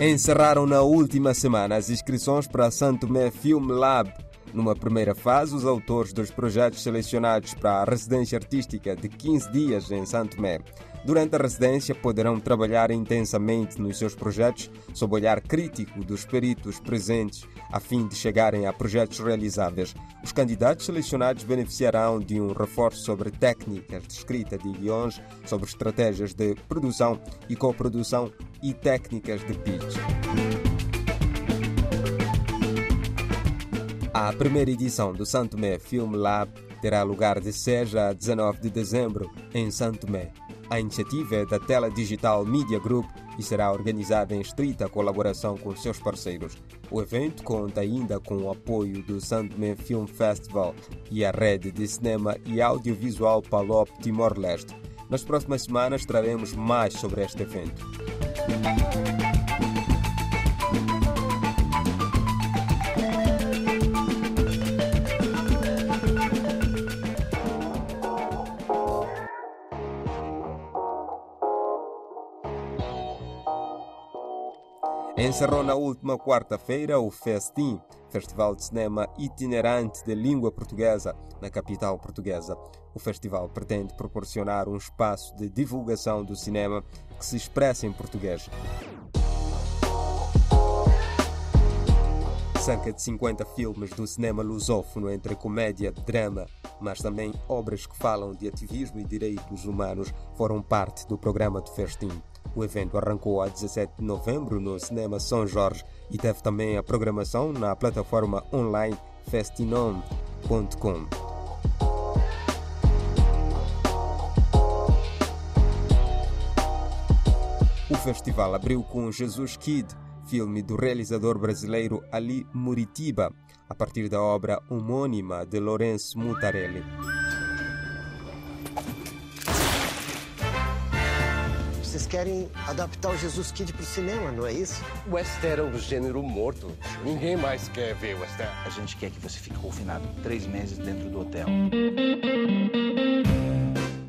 Encerraram na última semana as inscrições para a Santo Tomé Film Lab. Numa primeira fase, os autores dos projetos selecionados para a residência artística de 15 dias em Santo Tomé. Durante a residência, poderão trabalhar intensamente nos seus projetos sob o olhar crítico dos peritos presentes, a fim de chegarem a projetos realizáveis. Os candidatos selecionados beneficiarão de um reforço sobre técnicas de escrita de guiões, sobre estratégias de produção e coprodução e técnicas de pitch. A primeira edição do Santo Tomé Film Lab terá lugar de 6 a 19 de dezembro em Santo Tomé. A iniciativa é da Tela Digital Media Group e será organizada em estrita colaboração com seus parceiros. O evento conta ainda com o apoio do Sandman Film Festival e a rede de cinema e audiovisual Palop Timor-Leste. Nas próximas semanas traremos mais sobre este evento. Encerrou na última quarta-feira o Festim, Festival de Cinema Itinerante de Língua Portuguesa, na capital portuguesa. O festival pretende proporcionar um espaço de divulgação do cinema que se expressa em português. Cerca de 50 filmes do cinema lusófono entre comédia, drama, mas também obras que falam de ativismo e direitos humanos foram parte do programa do Festim. O evento arrancou a 17 de novembro no Cinema São Jorge e teve também a programação na plataforma online festinom.com. O festival abriu com Jesus Kid, filme do realizador brasileiro Ali Muritiba, a partir da obra homônima de Lourenço Mutarelli. Vocês querem adaptar o Jesus Kid pro cinema, não é isso? O western é um gênero morto. Ninguém mais quer ver western. A gente quer que você fique confinado três meses dentro do hotel.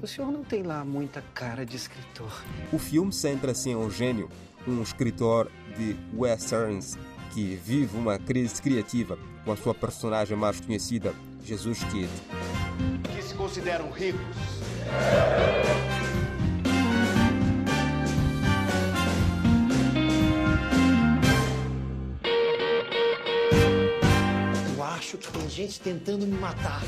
O senhor não tem lá muita cara de escritor. O filme centra-se em Eugênio, um escritor de westerns que vive uma crise criativa com a sua personagem mais conhecida, Jesus Kid. Que se consideram ricos. Acho que tem gente tentando me matar.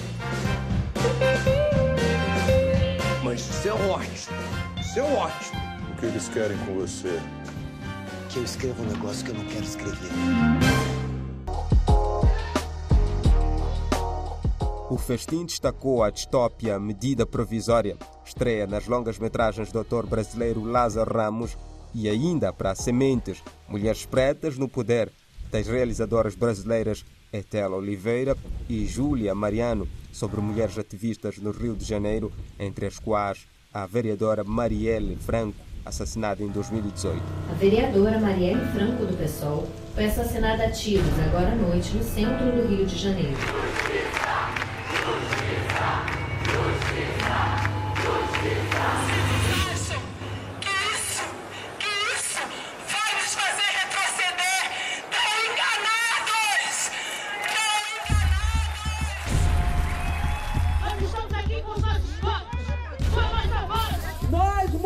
Mas isso é ótimo. Isso é ótimo. O que eles querem com você? Que eu escreva um negócio que eu não quero escrever. O festim destacou a distópia Medida Provisória, estreia nas longas-metragens do ator brasileiro Lázaro Ramos e ainda para Sementes, Mulheres Pretas no Poder, das realizadoras brasileiras Etela Oliveira e Júlia Mariano, sobre mulheres ativistas no Rio de Janeiro, entre as quais a vereadora Marielle Franco, assassinada em 2018. A vereadora Marielle Franco do PSOL foi assassinada a tiros agora à noite no centro do Rio de Janeiro.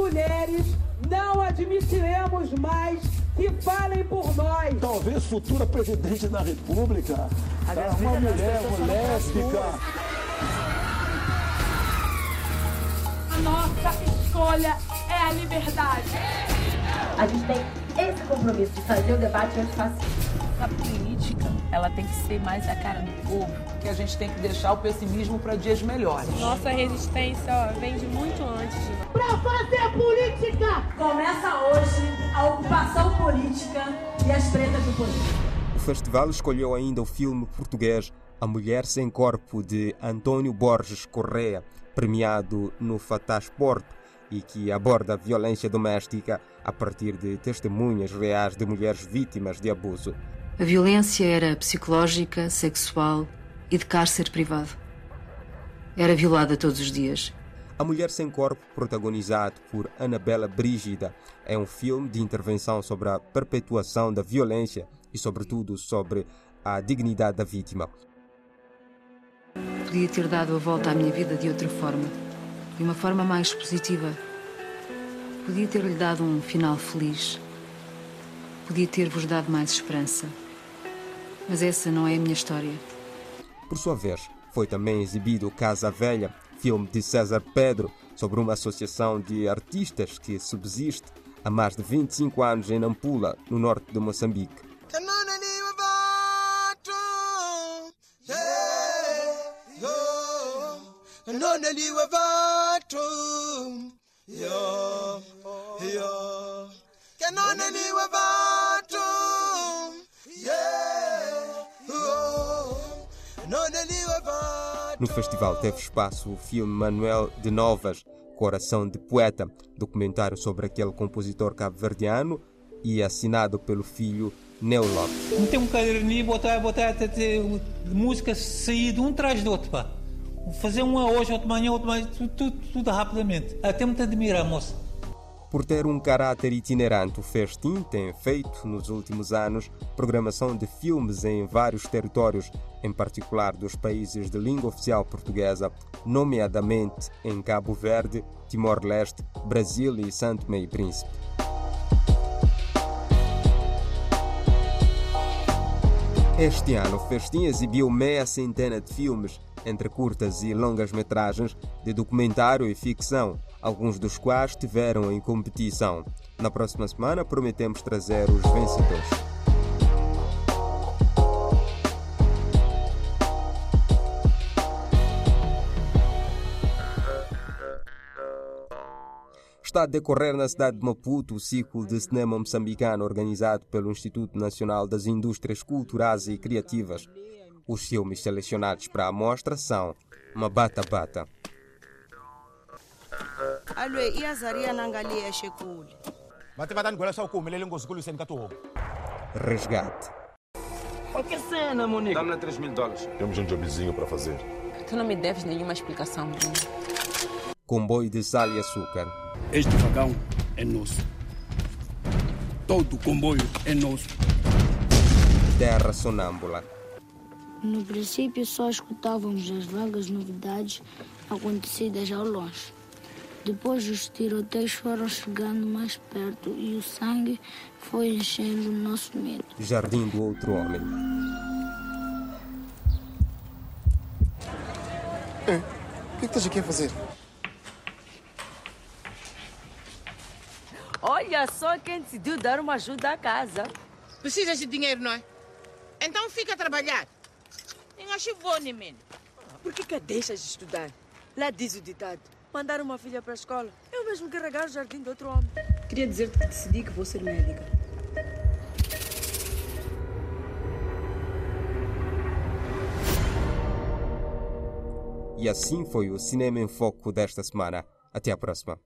Mulheres, não admitiremos mais que falem por nós. Talvez futura presidente da República. Tá? Uma mulher, lésbica. A nossa escolha é a liberdade. A gente tem esse compromisso de fazer o debate antifascista. Ela tem que ser mais a cara do povo, que a gente tem que deixar o pessimismo para dias melhores. Nossa resistência ó, vem de muito antes de nós. Pra fazer política! Começa hoje a ocupação política e as pretas do poder. O festival escolheu ainda o filme português A Mulher Sem Corpo, de Antônio Borges Correa, premiado no Fatasporto e que aborda a violência doméstica a partir de testemunhas reais de mulheres vítimas de abuso. A violência era psicológica, sexual e de cárcere privado. Era violada todos os dias. A Mulher Sem Corpo, protagonizado por Anabela Brígida, é um filme de intervenção sobre a perpetuação da violência e, sobretudo, sobre a dignidade da vítima. Podia ter dado a volta à minha vida de outra forma, de uma forma mais positiva. Podia ter-lhe dado um final feliz. Podia ter-vos dado mais esperança. Mas essa não é a minha história. Por sua vez, foi também exibido Casa Velha, filme de César Pedro, sobre uma associação de artistas que subsiste há mais de 25 anos em Nampula, no norte de Moçambique. No festival teve espaço o filme Manuel de Novas, Coração de Poeta, documentário sobre aquele compositor cabo-verdiano e assinado pelo filho Neo Lopes. Um caderninho, botar, botar música sair de um atrás do outro, pá. Fazer uma hoje, outra manhã, outra manhã, tudo, tudo, tudo rapidamente. Até muito admirar, moça. Por ter um caráter itinerante, o Festim tem feito, nos últimos anos, programação de filmes em vários territórios, em particular dos países de língua oficial portuguesa, nomeadamente em Cabo Verde, Timor-Leste, Brasil e Santo Meio Príncipe. Este ano, o Festim exibiu meia centena de filmes, entre curtas e longas metragens, de documentário e ficção, alguns dos quais tiveram em competição. Na próxima semana prometemos trazer os vencedores. Está a decorrer na cidade de Maputo o ciclo de cinema moçambicano organizado pelo Instituto Nacional das Indústrias Culturais e Criativas. Os filmes selecionados para a mostra são Mabata Bata, alwe iyazaria swa ku ka tihomu Resgate. Qualquer cena, Monique. Dá-me 3 mil dólares. Temos um jobzinho para fazer. Tu não me deves nenhuma explicação, Bruno. Comboio de sal e açúcar. Este vagão é nosso. Todo o comboio é nosso. Terra sonâmbula. No princípio, só escutávamos as vagas novidades acontecidas ao longe. Depois os tiroteios foram chegando mais perto e o sangue foi enchendo o nosso medo. Jardim do Outro Homem. É, o que estás aqui a fazer? Olha só quem decidiu dar uma ajuda à casa. Precisas de dinheiro, não é? Então fica a trabalhar. Em achivone, menino. Por que que a deixas de estudar? Lá diz o ditado. Mandar uma filha para a escola é o mesmo que regar o jardim de outro homem. Queria dizer-te que decidi que vou ser médica. E assim foi o Cinema em Foco desta semana. Até a próxima.